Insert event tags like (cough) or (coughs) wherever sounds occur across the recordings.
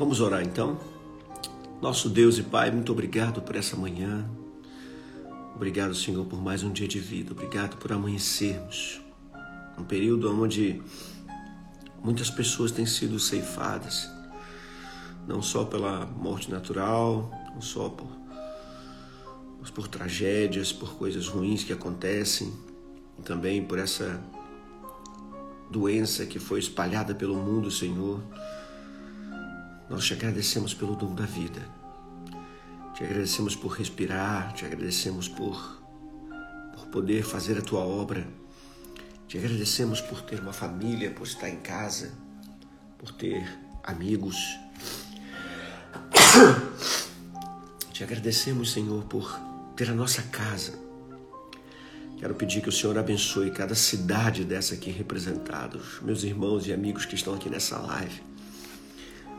Vamos orar então? Nosso Deus e Pai, muito obrigado por essa manhã. Obrigado, Senhor, por mais um dia de vida. Obrigado por amanhecermos. Um período onde muitas pessoas têm sido ceifadas, não só pela morte natural, não só por, por tragédias, por coisas ruins que acontecem, e também por essa doença que foi espalhada pelo mundo, Senhor nós te agradecemos pelo dom da vida. Te agradecemos por respirar, te agradecemos por, por poder fazer a tua obra. Te agradecemos por ter uma família, por estar em casa, por ter amigos. (coughs) Te agradecemos, Senhor, por ter a nossa casa. Quero pedir que o Senhor abençoe cada cidade dessa aqui representada, os meus irmãos e amigos que estão aqui nessa live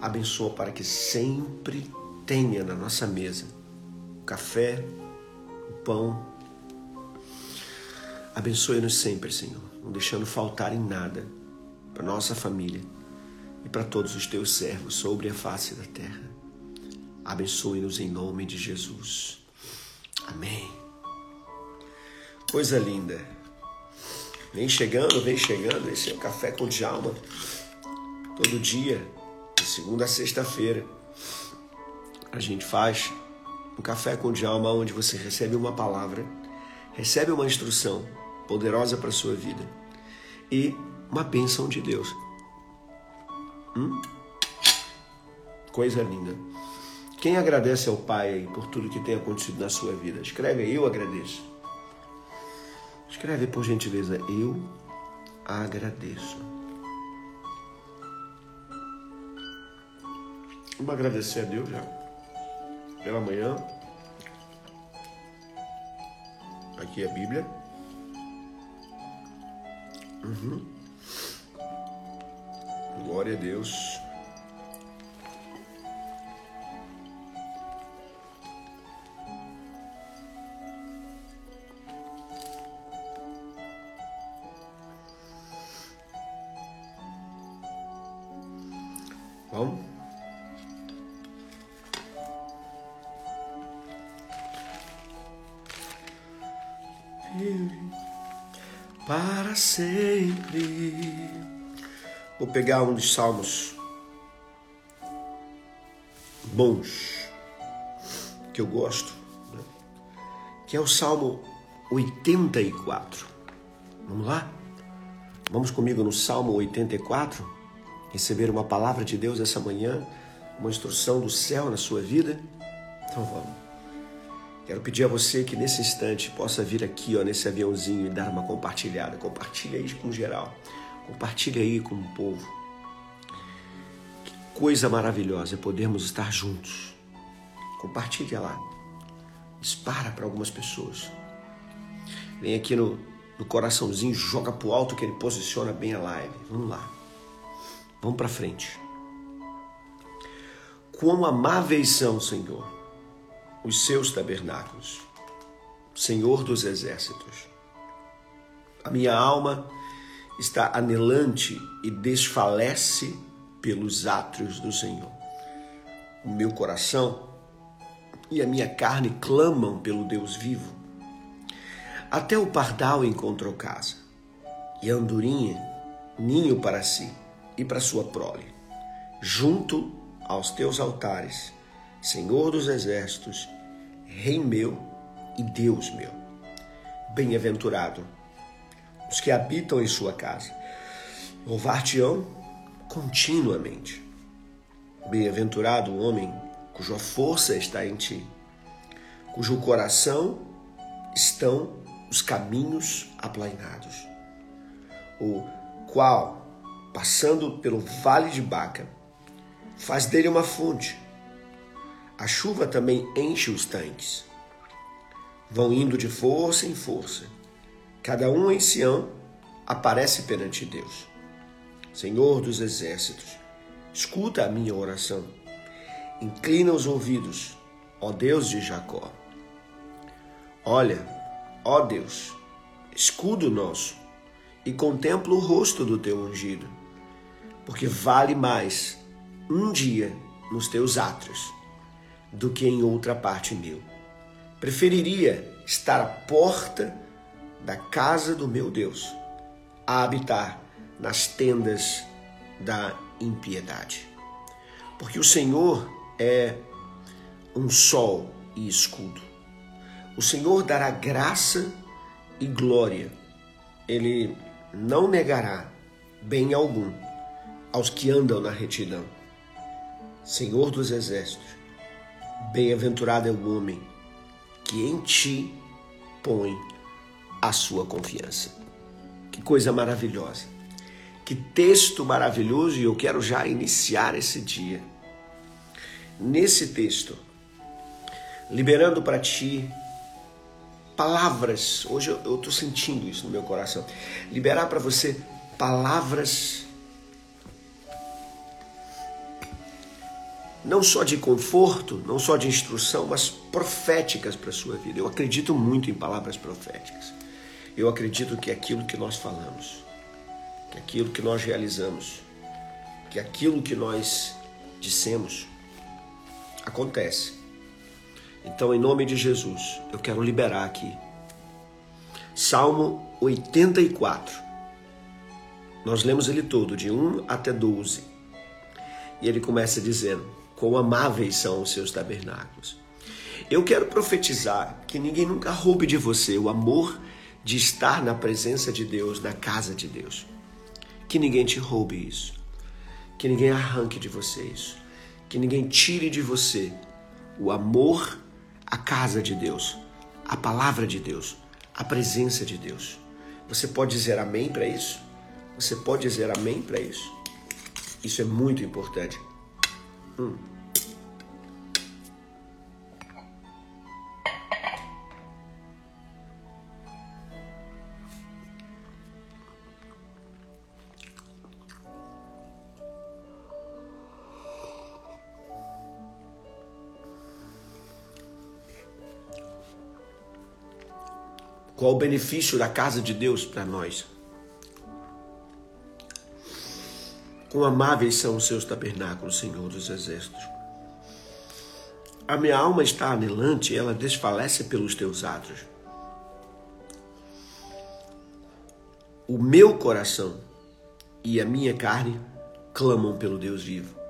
abençoa para que sempre tenha na nossa mesa o café, o pão. Abençoe-nos sempre, Senhor, não deixando faltar em nada para nossa família e para todos os teus servos sobre a face da terra. Abençoe-nos em nome de Jesus. Amém. Coisa linda. Vem chegando, vem chegando. Esse é o Café com Djalma. Todo dia de segunda a sexta-feira, a gente faz um café com Djalma onde você recebe uma palavra, recebe uma instrução poderosa para a sua vida e uma bênção de Deus. Hum? Coisa linda. Quem agradece ao Pai por tudo que tem acontecido na sua vida? Escreve eu agradeço. Escreve por gentileza, eu agradeço. Vamos agradecer a Deus já pela manhã. Aqui é a Bíblia. Uhum. Glória a Deus. Pegar um dos salmos bons que eu gosto, né? que é o Salmo 84. Vamos lá? Vamos comigo no Salmo 84? Receber uma palavra de Deus essa manhã, uma instrução do céu na sua vida? Então vamos. Quero pedir a você que nesse instante possa vir aqui, ó, nesse aviãozinho e dar uma compartilhada. Compartilha aí com geral. Compartilha aí com o povo. Que coisa maravilhosa é podermos estar juntos. Compartilha lá. Dispara para algumas pessoas. Vem aqui no, no coraçãozinho, joga pro alto que ele posiciona bem a live. Vamos lá. Vamos para frente. Quão amáveis são, Senhor os seus tabernáculos. Senhor dos exércitos. A minha alma está anelante e desfalece pelos átrios do Senhor. O meu coração e a minha carne clamam pelo Deus vivo. Até o pardal encontrou casa, e a andorinha ninho para si e para sua prole, junto aos teus altares Senhor dos exércitos, Rei meu e Deus meu. Bem-aventurado os que habitam em sua casa. Louvar-te-ão continuamente. Bem-aventurado o homem cuja força está em ti, cujo coração estão os caminhos aplainados, o qual, passando pelo vale de Baca, faz dele uma fonte. A chuva também enche os tanques. Vão indo de força em força. Cada um em Sião aparece perante Deus. Senhor dos exércitos, escuta a minha oração. Inclina os ouvidos, ó Deus de Jacó. Olha, ó Deus, escudo nosso, e contempla o rosto do teu ungido, porque vale mais um dia nos teus átrios do que em outra parte mil. Preferiria estar à porta da casa do meu Deus a habitar nas tendas da impiedade. Porque o Senhor é um sol e escudo. O Senhor dará graça e glória. Ele não negará bem algum aos que andam na retidão. Senhor dos exércitos, bem-aventurado é o homem que em ti põe a sua confiança. Que coisa maravilhosa. Que texto maravilhoso e eu quero já iniciar esse dia. Nesse texto, liberando para ti palavras. Hoje eu estou sentindo isso no meu coração. Liberar para você palavras não só de conforto, não só de instrução, mas proféticas para a sua vida. Eu acredito muito em palavras proféticas. Eu acredito que aquilo que nós falamos, que aquilo que nós realizamos, que aquilo que nós dissemos acontece. Então, em nome de Jesus, eu quero liberar aqui. Salmo 84. Nós lemos ele todo, de 1 até 12. E ele começa dizendo: Quão amáveis são os seus tabernáculos. Eu quero profetizar que ninguém nunca roube de você o amor de estar na presença de Deus, na casa de Deus. Que ninguém te roube isso. Que ninguém arranque de você isso. Que ninguém tire de você o amor à casa de Deus, a palavra de Deus, a presença de Deus. Você pode dizer amém para isso? Você pode dizer amém para isso? Isso é muito importante. Hum. Qual o benefício da casa de Deus para nós? Quão amáveis são os seus tabernáculos, Senhor dos Exércitos. A minha alma está anelante, ela desfalece pelos teus atos. O meu coração e a minha carne clamam pelo Deus vivo.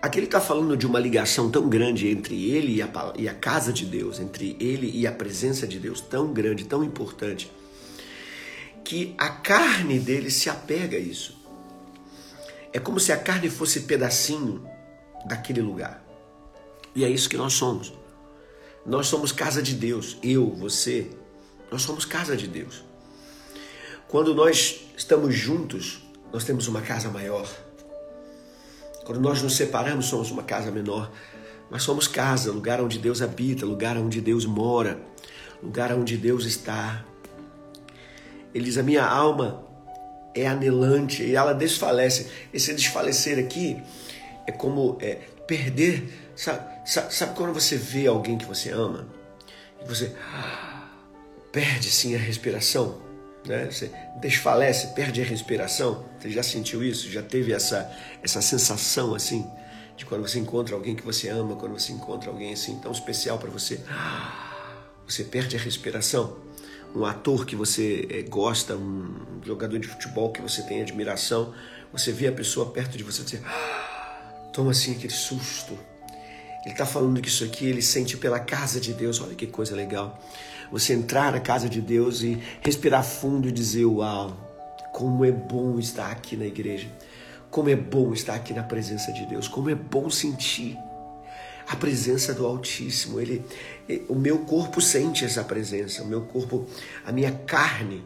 Aqui ele está falando de uma ligação tão grande entre ele e a, e a casa de Deus, entre ele e a presença de Deus, tão grande, tão importante, que a carne dele se apega a isso. É como se a carne fosse pedacinho daquele lugar. E é isso que nós somos. Nós somos casa de Deus. Eu, você, nós somos casa de Deus. Quando nós estamos juntos, nós temos uma casa maior quando nós nos separamos, somos uma casa menor, mas somos casa, lugar onde Deus habita, lugar onde Deus mora, lugar onde Deus está. Ele diz: A minha alma é anelante e ela desfalece. Esse desfalecer aqui é como é, perder. Sabe, sabe, sabe, quando você vê alguém que você ama e você ah, perde sim a respiração? Né? Você desfalece, perde a respiração. Você já sentiu isso? Já teve essa, essa sensação assim? De quando você encontra alguém que você ama, quando você encontra alguém assim tão especial para você, você perde a respiração. Um ator que você eh, gosta, um jogador de futebol que você tem admiração, você vê a pessoa perto de você, você toma assim aquele susto. Ele está falando que isso aqui ele sente pela casa de Deus. Olha que coisa legal você entrar na casa de Deus e respirar fundo e dizer: Uau, como é bom estar aqui na igreja, como é bom estar aqui na presença de Deus, como é bom sentir a presença do Altíssimo. Ele, o meu corpo sente essa presença, o meu corpo, a minha carne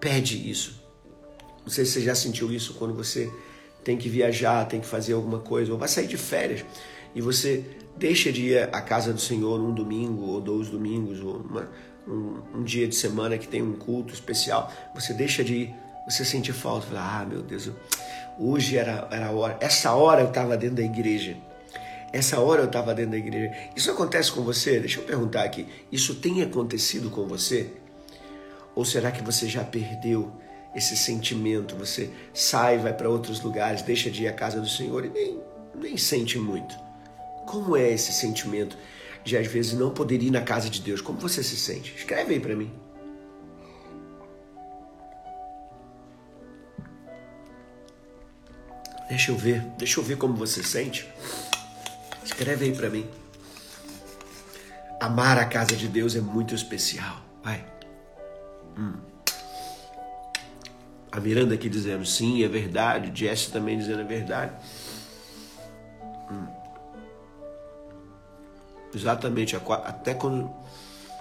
pede isso. Não sei se você já sentiu isso quando você tem que viajar, tem que fazer alguma coisa, ou vai sair de férias e você deixa de ir à casa do Senhor um domingo ou dois domingos, ou uma, um, um, dia de semana que tem um culto especial, você deixa de ir, você sente falta, fala, ah, meu Deus, hoje era, era a hora, essa hora eu estava dentro da igreja. Essa hora eu estava dentro da igreja. Isso acontece com você? Deixa eu perguntar aqui. Isso tem acontecido com você? Ou será que você já perdeu esse sentimento? Você sai, vai para outros lugares, deixa de ir à casa do Senhor e nem, nem sente muito. Como é esse sentimento de às vezes não poder ir na casa de Deus? Como você se sente? Escreve aí para mim. Deixa eu ver, deixa eu ver como você sente. Escreve aí para mim. Amar a casa de Deus é muito especial. Vai. Hum. A Miranda aqui dizendo sim, é verdade. Jesse também dizendo é verdade. Exatamente. Até quando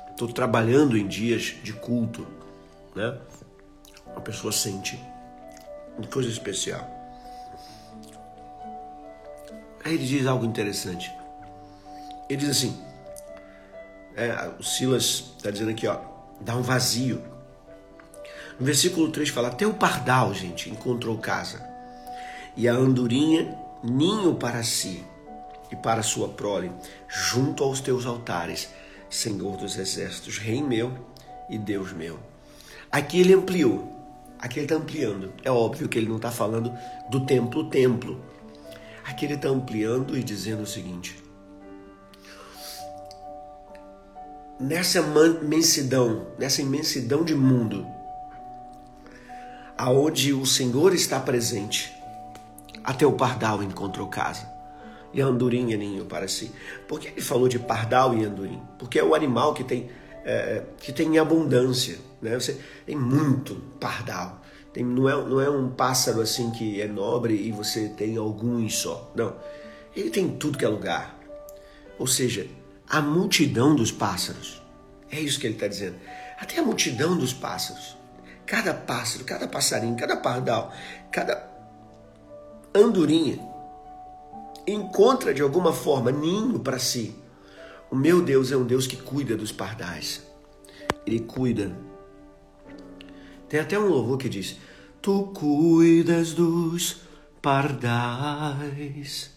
estou trabalhando em dias de culto, né? A pessoa sente uma coisa especial. Aí ele diz algo interessante. Ele diz assim: é, o Silas está dizendo aqui, ó, dá um vazio. No versículo 3 fala: Até o pardal, gente, encontrou casa, e a andorinha ninho para si e para sua prole, junto aos teus altares, Senhor dos exércitos, Rei meu e Deus meu. Aqui ele ampliou, aqui ele está ampliando. É óbvio que ele não está falando do templo, templo. Aqui ele está ampliando e dizendo o seguinte: nessa imensidão, nessa imensidão de mundo, aonde o Senhor está presente, até o pardal encontrou casa e andorinha ninho para si. Por que ele falou de pardal e andorim? Porque é o animal que tem é, que tem abundância, né? Você tem muito pardal. Tem, não, é, não é um pássaro assim que é nobre e você tem alguns só. Não. Ele tem tudo que é lugar. Ou seja, a multidão dos pássaros. É isso que ele está dizendo. Até a multidão dos pássaros. Cada pássaro, cada passarinho, cada pardal, cada andorinha encontra de alguma forma ninho para si. O meu Deus é um Deus que cuida dos pardais. Ele cuida tem até um louvor que diz: Tu cuidas dos pardais,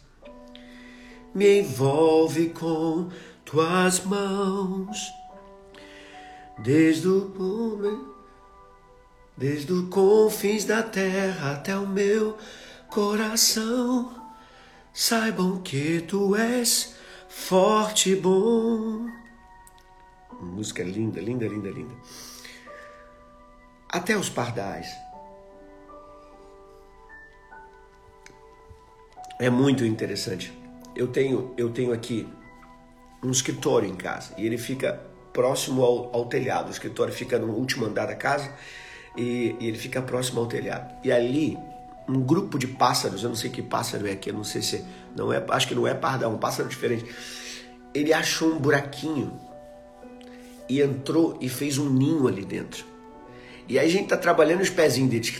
me envolve com tuas mãos, desde o desde os confins da terra até o meu coração. Saibam que tu és forte e bom. Música linda, linda, linda, linda até os pardais. É muito interessante. Eu tenho, eu tenho aqui um escritório em casa e ele fica próximo ao, ao telhado. O escritório fica no último andar da casa e, e, ele fica próximo ao telhado. E ali um grupo de pássaros, eu não sei que pássaro é aqui, eu não sei se não é, acho que não é pardal, um pássaro diferente. Ele achou um buraquinho e entrou e fez um ninho ali dentro. E aí a gente tá trabalhando os pezinhos dele.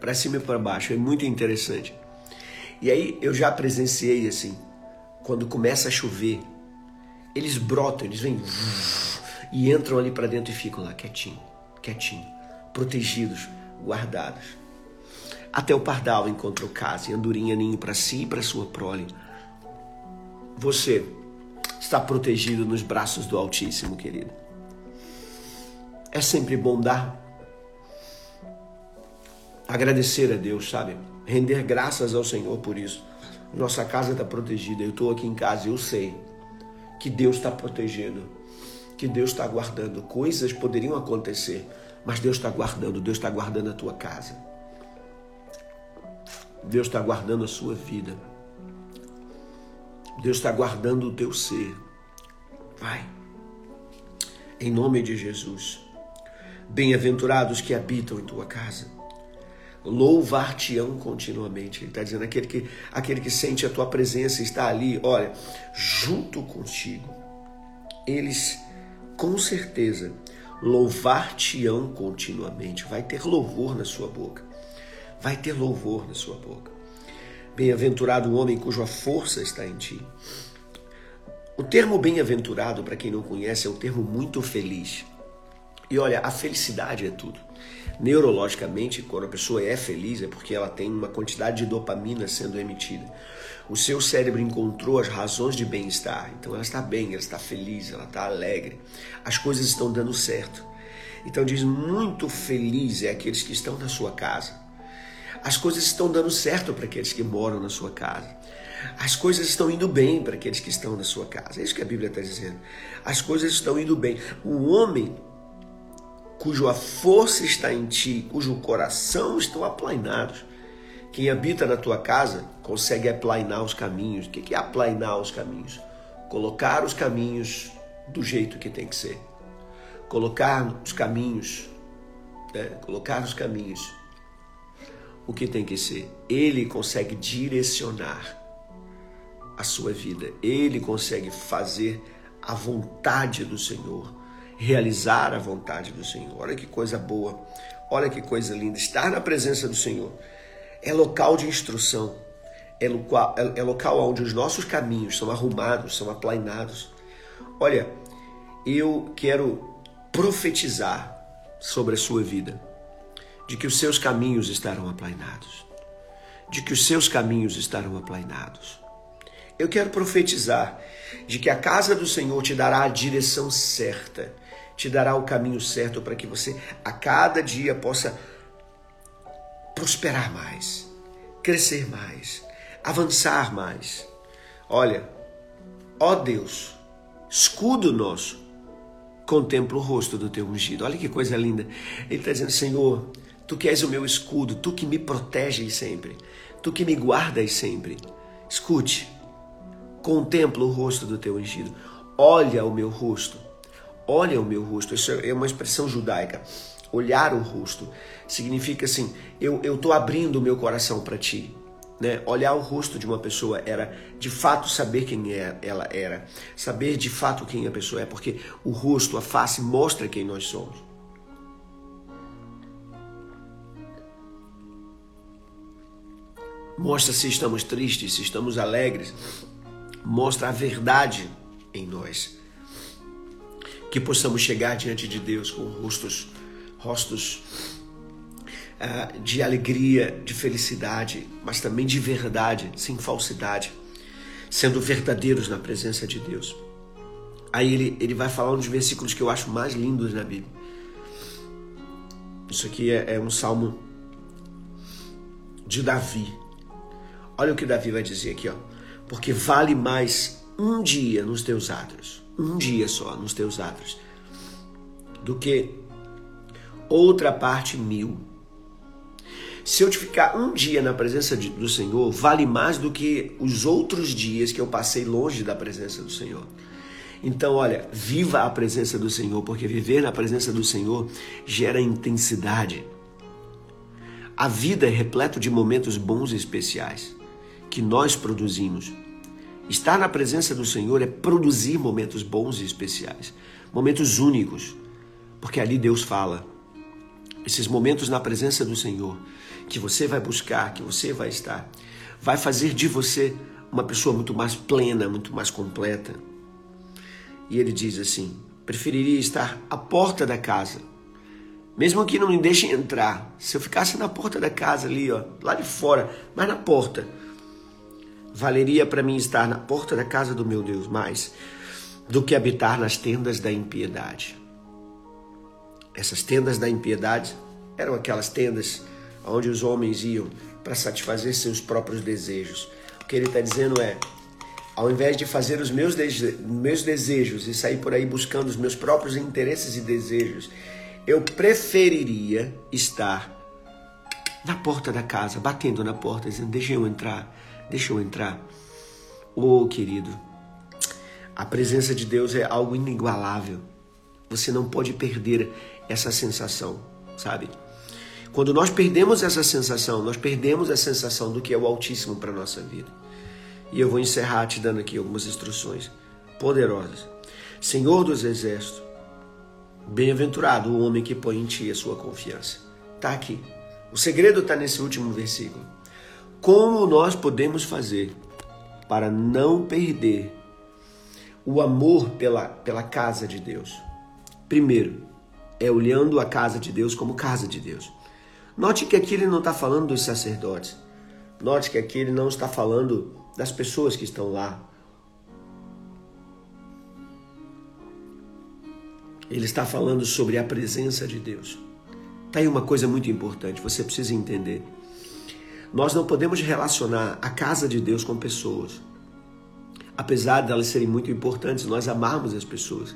Para cima e para baixo. É muito interessante. E aí eu já presenciei assim, quando começa a chover, eles brotam, eles vêm e entram ali para dentro e ficam lá quietinho, quietinho, protegidos, guardados. Até o pardal encontrou casa e andorinha ninho para si e para sua prole. Você está protegido nos braços do Altíssimo, querido. É sempre bom dar. Agradecer a Deus, sabe? Render graças ao Senhor por isso. Nossa casa está protegida. Eu estou aqui em casa e eu sei que Deus está protegendo, que Deus está guardando. Coisas poderiam acontecer, mas Deus está guardando. Deus está guardando a tua casa. Deus está guardando a sua vida. Deus está guardando o teu ser. Vai. Em nome de Jesus. Bem-aventurados que habitam em tua casa. Louvar-te-ão continuamente. Ele está dizendo aquele que, aquele que sente a tua presença está ali, olha, junto contigo. Eles, com certeza, louvar-te-ão continuamente. Vai ter louvor na sua boca. vai ter louvor na sua boca. Bem-aventurado o homem cuja força está em ti. O termo bem-aventurado, para quem não conhece, é um termo muito feliz. E olha, a felicidade é tudo. Neurologicamente, quando a pessoa é feliz, é porque ela tem uma quantidade de dopamina sendo emitida. O seu cérebro encontrou as razões de bem-estar. Então ela está bem, ela está feliz, ela está alegre. As coisas estão dando certo. Então diz: muito feliz é aqueles que estão na sua casa. As coisas estão dando certo para aqueles que moram na sua casa. As coisas estão indo bem para aqueles que estão na sua casa. É isso que a Bíblia está dizendo. As coisas estão indo bem. O homem cuja força está em ti, cujo coração estão aplainados. Quem habita na tua casa consegue aplainar os caminhos. O que é aplainar os caminhos? Colocar os caminhos do jeito que tem que ser. Colocar os caminhos, né? colocar os caminhos o que tem que ser. Ele consegue direcionar a sua vida. Ele consegue fazer a vontade do Senhor, realizar a vontade do Senhor. Olha que coisa boa, olha que coisa linda. Estar na presença do Senhor é local de instrução, é local, é, é local onde os nossos caminhos são arrumados, são aplainados. Olha, eu quero profetizar sobre a sua vida, de que os seus caminhos estarão aplainados, de que os seus caminhos estarão aplainados. Eu quero profetizar de que a casa do Senhor te dará a direção certa, te dará o caminho certo para que você a cada dia possa prosperar mais, crescer mais, avançar mais. Olha, ó Deus, escudo nosso, contempla o rosto do teu ungido. Olha que coisa linda. Ele está dizendo, Senhor, tu que és o meu escudo, tu que me proteges sempre, tu que me guardas sempre. Escute, Contempla o rosto do teu ungido. Olha o meu rosto. Olha o meu rosto. Isso é uma expressão judaica. Olhar o rosto significa assim: eu estou abrindo o meu coração para ti. Né? Olhar o rosto de uma pessoa era de fato saber quem é, ela era, saber de fato quem a pessoa é, porque o rosto, a face mostra quem nós somos. Mostra se estamos tristes, se estamos alegres, mostra a verdade em nós. Que possamos chegar diante de Deus com rostos, rostos uh, de alegria, de felicidade, mas também de verdade, sem falsidade, sendo verdadeiros na presença de Deus. Aí ele, ele vai falar um dos versículos que eu acho mais lindos na Bíblia. Isso aqui é, é um salmo de Davi. Olha o que Davi vai dizer aqui, ó porque vale mais um dia nos teus atos, um dia só nos teus atos, do que outra parte mil. Se eu te ficar um dia na presença de, do Senhor, vale mais do que os outros dias que eu passei longe da presença do Senhor. Então, olha, viva a presença do Senhor, porque viver na presença do Senhor gera intensidade. A vida é repleta de momentos bons e especiais que nós produzimos. Estar na presença do Senhor é produzir momentos bons e especiais, momentos únicos, porque ali Deus fala. Esses momentos na presença do Senhor, que você vai buscar, que você vai estar, vai fazer de você uma pessoa muito mais plena, muito mais completa. E ele diz assim: preferiria estar à porta da casa, mesmo que não me deixem entrar. Se eu ficasse na porta da casa ali, ó, lá de fora, mas na porta, Valeria para mim estar na porta da casa do meu Deus mais do que habitar nas tendas da impiedade. Essas tendas da impiedade eram aquelas tendas onde os homens iam para satisfazer seus próprios desejos. O que ele está dizendo é: ao invés de fazer os meus, dese meus desejos e sair por aí buscando os meus próprios interesses e desejos, eu preferiria estar na porta da casa, batendo na porta, dizendo: Deixa eu entrar Deixa eu entrar. Oh, querido, a presença de Deus é algo inigualável. Você não pode perder essa sensação, sabe? Quando nós perdemos essa sensação, nós perdemos a sensação do que é o Altíssimo para a nossa vida. E eu vou encerrar te dando aqui algumas instruções poderosas. Senhor dos Exércitos, bem-aventurado o homem que põe em ti a sua confiança. Está aqui. O segredo está nesse último versículo. Como nós podemos fazer para não perder o amor pela, pela casa de Deus? Primeiro, é olhando a casa de Deus como casa de Deus. Note que aqui ele não está falando dos sacerdotes. Note que aqui ele não está falando das pessoas que estão lá. Ele está falando sobre a presença de Deus. Tá aí uma coisa muito importante, você precisa entender. Nós não podemos relacionar a casa de Deus com pessoas. Apesar de elas serem muito importantes, nós amarmos as pessoas.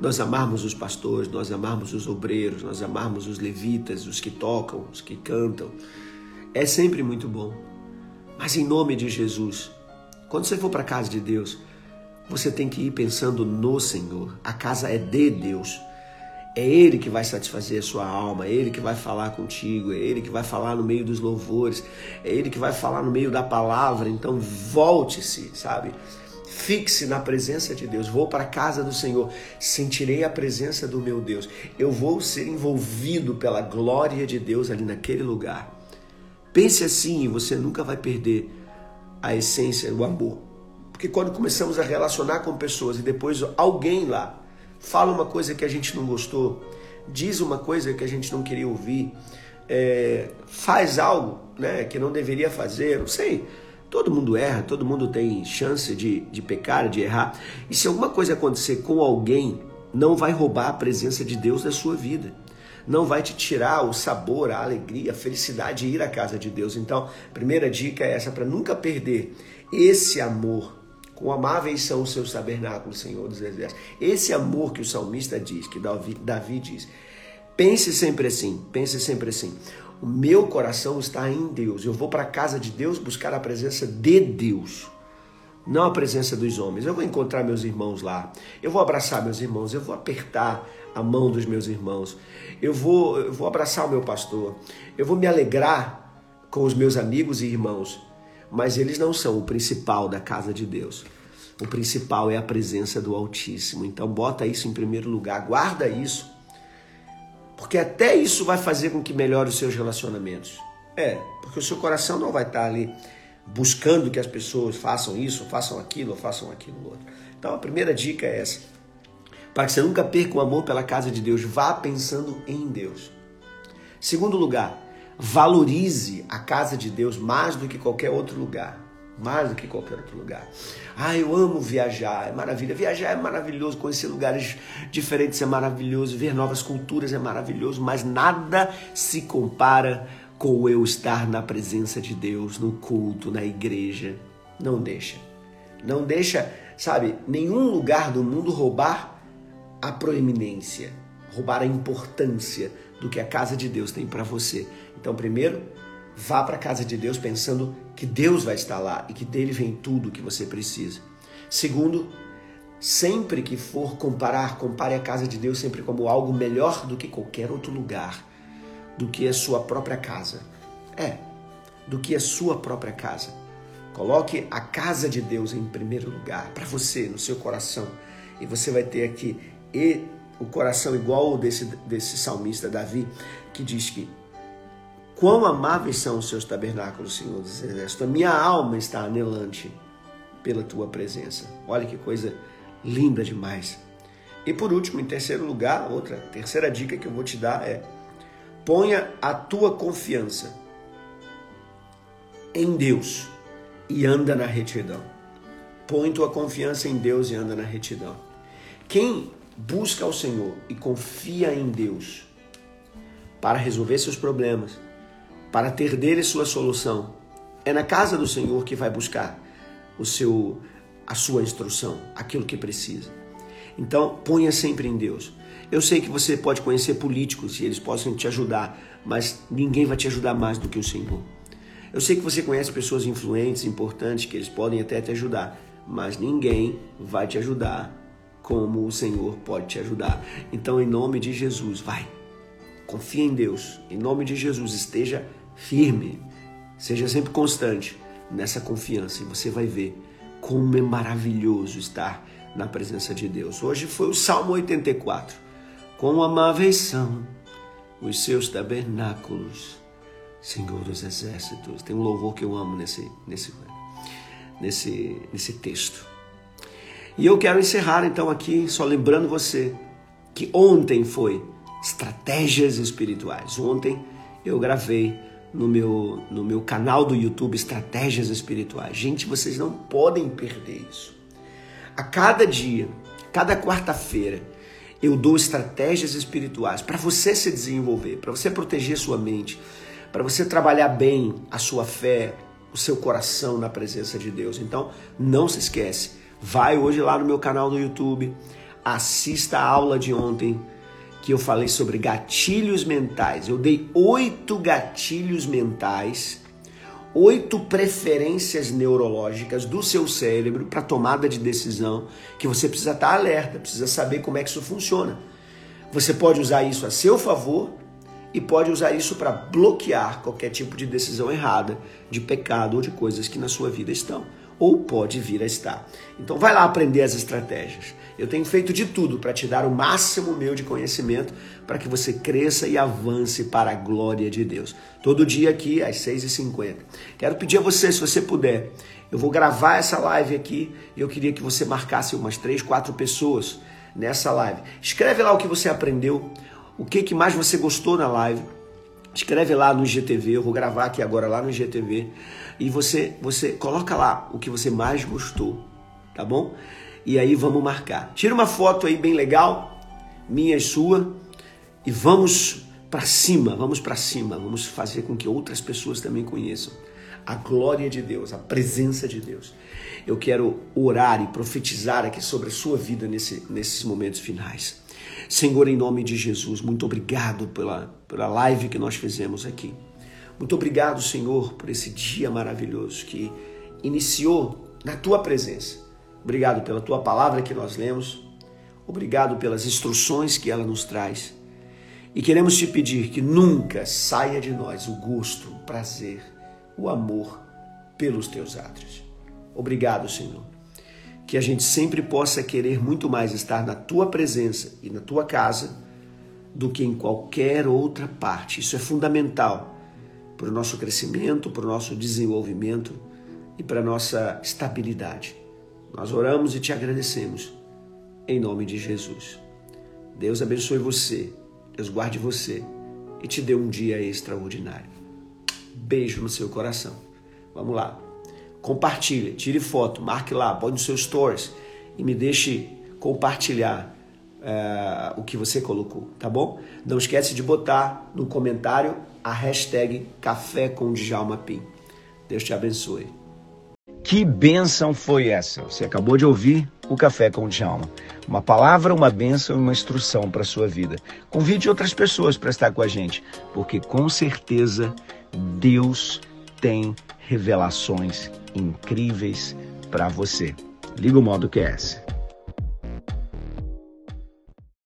Nós amarmos os pastores, nós amarmos os obreiros, nós amarmos os levitas, os que tocam, os que cantam. É sempre muito bom. Mas em nome de Jesus, quando você for para a casa de Deus, você tem que ir pensando no Senhor. A casa é de Deus. É Ele que vai satisfazer a sua alma, é Ele que vai falar contigo, é Ele que vai falar no meio dos louvores, é Ele que vai falar no meio da palavra. Então volte-se, sabe? Fixe na presença de Deus. Vou para a casa do Senhor, sentirei a presença do meu Deus. Eu vou ser envolvido pela glória de Deus ali naquele lugar. Pense assim e você nunca vai perder a essência, o amor. Porque quando começamos a relacionar com pessoas e depois alguém lá fala uma coisa que a gente não gostou, diz uma coisa que a gente não queria ouvir, é, faz algo né, que não deveria fazer, não sei. Todo mundo erra, todo mundo tem chance de, de pecar, de errar. E se alguma coisa acontecer com alguém, não vai roubar a presença de Deus da sua vida. Não vai te tirar o sabor, a alegria, a felicidade de ir à casa de Deus. Então, primeira dica é essa para nunca perder esse amor Quão amáveis são os seus tabernáculos, Senhor dos Exércitos. Esse amor que o salmista diz, que Davi, Davi diz. Pense sempre assim, pense sempre assim. O meu coração está em Deus. Eu vou para a casa de Deus buscar a presença de Deus, não a presença dos homens. Eu vou encontrar meus irmãos lá. Eu vou abraçar meus irmãos. Eu vou apertar a mão dos meus irmãos. Eu vou, eu vou abraçar o meu pastor. Eu vou me alegrar com os meus amigos e irmãos mas eles não são o principal da casa de Deus. O principal é a presença do Altíssimo. Então bota isso em primeiro lugar, guarda isso. Porque até isso vai fazer com que melhore os seus relacionamentos. É, porque o seu coração não vai estar ali buscando que as pessoas façam isso, façam aquilo, façam aquilo outro. Então a primeira dica é essa. Para que você nunca perca o amor pela casa de Deus, vá pensando em Deus. Segundo lugar, Valorize a casa de Deus mais do que qualquer outro lugar. Mais do que qualquer outro lugar. Ah, eu amo viajar, é maravilha. Viajar é maravilhoso, conhecer lugares diferentes é maravilhoso, ver novas culturas é maravilhoso, mas nada se compara com eu estar na presença de Deus, no culto, na igreja. Não deixa. Não deixa, sabe, nenhum lugar do mundo roubar a proeminência, roubar a importância do que a casa de Deus tem para você. Então, primeiro, vá para a casa de Deus pensando que Deus vai estar lá e que dele vem tudo o que você precisa. Segundo, sempre que for comparar, compare a casa de Deus sempre como algo melhor do que qualquer outro lugar, do que a sua própria casa. É, do que a sua própria casa. Coloque a casa de Deus em primeiro lugar, para você, no seu coração. E você vai ter aqui o coração igual desse, desse salmista Davi, que diz que Quão amáveis são os seus tabernáculos, Senhor dos Exércitos. A minha alma está anelante pela tua presença. Olha que coisa linda demais. E por último, em terceiro lugar, outra terceira dica que eu vou te dar é: ponha a tua confiança em Deus e anda na retidão. Põe tua confiança em Deus e anda na retidão. Quem busca ao Senhor e confia em Deus para resolver seus problemas, para ter dele sua solução. É na casa do Senhor que vai buscar o seu a sua instrução, aquilo que precisa. Então, ponha sempre em Deus. Eu sei que você pode conhecer políticos e eles possam te ajudar, mas ninguém vai te ajudar mais do que o Senhor. Eu sei que você conhece pessoas influentes, importantes, que eles podem até te ajudar, mas ninguém vai te ajudar como o Senhor pode te ajudar. Então, em nome de Jesus, vai. Confia em Deus. Em nome de Jesus, esteja firme, seja sempre constante nessa confiança e você vai ver como é maravilhoso estar na presença de Deus. Hoje foi o Salmo 84. Quão amáveis são os seus tabernáculos, Senhor dos exércitos. Tem um louvor que eu amo nesse, nesse, nesse, nesse texto. E eu quero encerrar então aqui, só lembrando você que ontem foi estratégias espirituais. Ontem eu gravei no meu, no meu canal do YouTube Estratégias Espirituais. Gente, vocês não podem perder isso. A cada dia, cada quarta-feira, eu dou estratégias espirituais para você se desenvolver, para você proteger sua mente, para você trabalhar bem a sua fé, o seu coração na presença de Deus. Então, não se esquece, vai hoje lá no meu canal do YouTube, assista a aula de ontem que eu falei sobre gatilhos mentais. Eu dei oito gatilhos mentais, oito preferências neurológicas do seu cérebro para tomada de decisão que você precisa estar alerta, precisa saber como é que isso funciona. Você pode usar isso a seu favor e pode usar isso para bloquear qualquer tipo de decisão errada, de pecado ou de coisas que na sua vida estão ou pode vir a estar. Então vai lá aprender as estratégias. Eu tenho feito de tudo para te dar o máximo meu de conhecimento para que você cresça e avance para a glória de Deus. Todo dia aqui às 6h50. Quero pedir a você, se você puder, eu vou gravar essa live aqui e eu queria que você marcasse umas 3, 4 pessoas nessa live. Escreve lá o que você aprendeu, o que, que mais você gostou na live. Escreve lá no IGTV, eu vou gravar aqui agora lá no IGTV e você você coloca lá o que você mais gostou, tá bom? E aí vamos marcar. Tira uma foto aí bem legal, minha e sua, e vamos para cima, vamos para cima, vamos fazer com que outras pessoas também conheçam a glória de Deus, a presença de Deus. Eu quero orar e profetizar aqui sobre a sua vida nesse, nesses momentos finais. Senhor, em nome de Jesus, muito obrigado pela, pela live que nós fizemos aqui. Muito obrigado, Senhor, por esse dia maravilhoso que iniciou na tua presença. Obrigado pela tua palavra que nós lemos. Obrigado pelas instruções que ela nos traz. E queremos te pedir que nunca saia de nós o gosto, o prazer, o amor pelos teus atos. Obrigado, Senhor. Que a gente sempre possa querer muito mais estar na tua presença e na tua casa do que em qualquer outra parte. Isso é fundamental para o nosso crescimento, para o nosso desenvolvimento e para a nossa estabilidade. Nós oramos e te agradecemos, em nome de Jesus. Deus abençoe você, Deus guarde você e te dê um dia extraordinário. Beijo no seu coração. Vamos lá. Compartilhe, tire foto, marque lá, põe nos seus stories e me deixe compartilhar uh, o que você colocou, tá bom? Não esquece de botar no comentário a hashtag Café com Djalma Pim. Deus te abençoe. Que bênção foi essa? Você acabou de ouvir o Café com Djalma. Uma palavra, uma bênção e uma instrução para a sua vida. Convide outras pessoas para estar com a gente, porque com certeza Deus tem revelações incríveis para você. Liga o modo QS.